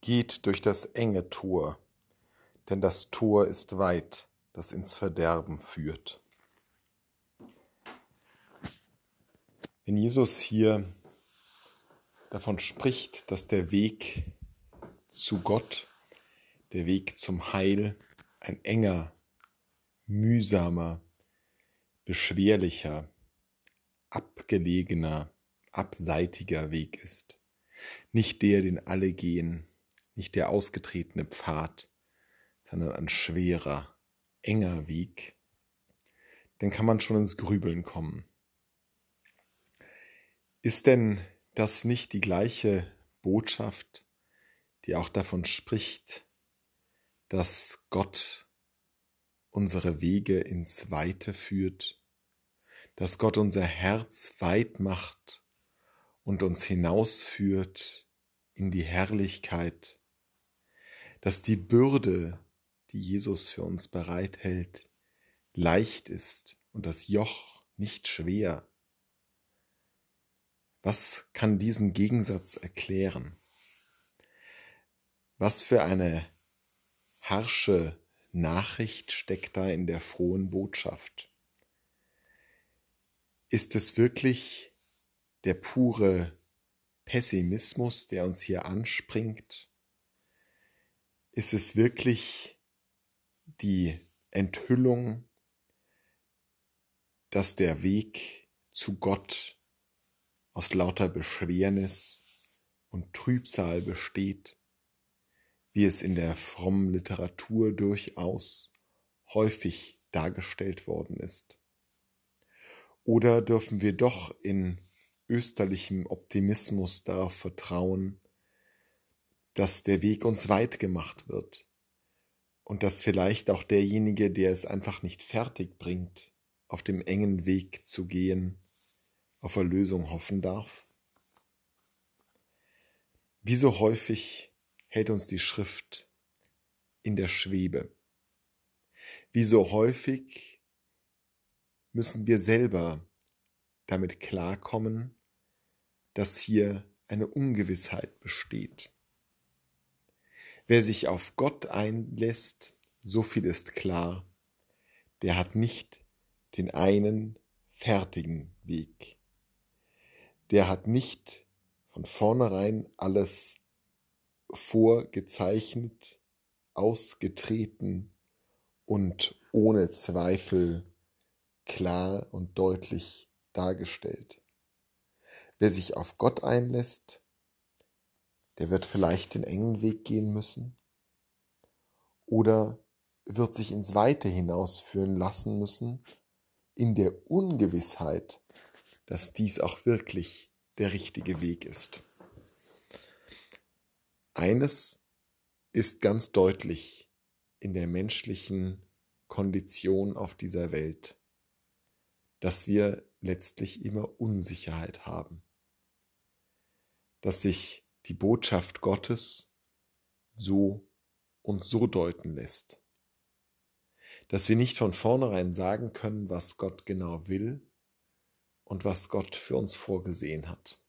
Geht durch das enge Tor, denn das Tor ist weit, das ins Verderben führt. Wenn Jesus hier davon spricht, dass der Weg zu Gott, der Weg zum Heil, ein enger, mühsamer, beschwerlicher, abgelegener, abseitiger Weg ist. Nicht der, den alle gehen, nicht der ausgetretene Pfad, sondern ein schwerer, enger Weg, dann kann man schon ins Grübeln kommen. Ist denn das nicht die gleiche Botschaft, die auch davon spricht, dass Gott unsere Wege ins Weite führt, dass Gott unser Herz weit macht und uns hinausführt in die Herrlichkeit, dass die Bürde, die Jesus für uns bereithält, leicht ist und das Joch nicht schwer. Was kann diesen Gegensatz erklären? Was für eine harsche Nachricht steckt da in der frohen Botschaft? Ist es wirklich der pure Pessimismus, der uns hier anspringt? Ist es wirklich die Enthüllung, dass der Weg zu Gott aus lauter Beschwernis und Trübsal besteht, wie es in der frommen Literatur durchaus häufig dargestellt worden ist? Oder dürfen wir doch in österlichem Optimismus darauf vertrauen, dass der Weg uns weit gemacht wird und dass vielleicht auch derjenige, der es einfach nicht fertig bringt, auf dem engen Weg zu gehen, auf Erlösung hoffen darf? Wie so häufig hält uns die Schrift in der Schwebe. Wie so häufig müssen wir selber damit klarkommen, dass hier eine Ungewissheit besteht. Wer sich auf Gott einlässt, so viel ist klar, der hat nicht den einen fertigen Weg. Der hat nicht von vornherein alles vorgezeichnet, ausgetreten und ohne Zweifel klar und deutlich dargestellt. Wer sich auf Gott einlässt, der wird vielleicht den engen Weg gehen müssen oder wird sich ins Weite hinausführen lassen müssen, in der Ungewissheit, dass dies auch wirklich der richtige Weg ist. Eines ist ganz deutlich in der menschlichen Kondition auf dieser Welt, dass wir letztlich immer Unsicherheit haben, dass sich die Botschaft Gottes so und so deuten lässt. Dass wir nicht von vornherein sagen können, was Gott genau will und was Gott für uns vorgesehen hat.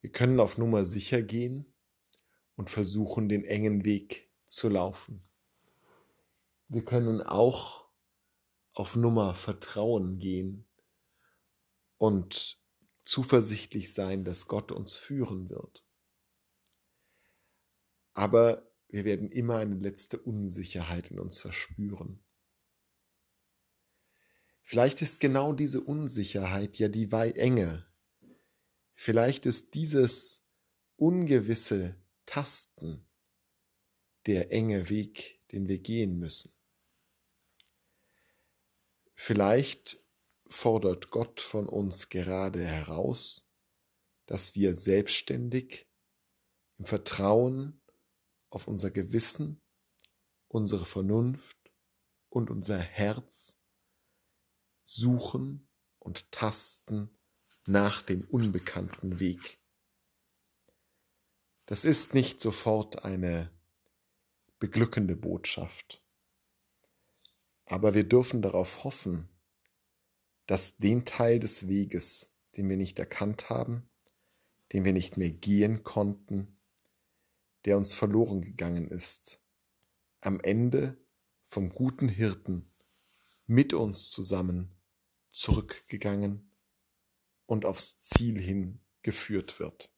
Wir können auf Nummer sicher gehen und versuchen, den engen Weg zu laufen. Wir können auch auf Nummer Vertrauen gehen und zuversichtlich sein, dass Gott uns führen wird. Aber wir werden immer eine letzte Unsicherheit in uns verspüren. Vielleicht ist genau diese Unsicherheit ja die Enge. Vielleicht ist dieses ungewisse Tasten der enge Weg, den wir gehen müssen. Vielleicht fordert Gott von uns gerade heraus, dass wir selbstständig im Vertrauen auf unser Gewissen, unsere Vernunft und unser Herz suchen und tasten nach dem unbekannten Weg. Das ist nicht sofort eine beglückende Botschaft, aber wir dürfen darauf hoffen, dass den Teil des Weges, den wir nicht erkannt haben, den wir nicht mehr gehen konnten, der uns verloren gegangen ist, am Ende vom guten Hirten mit uns zusammen zurückgegangen und aufs Ziel hin geführt wird.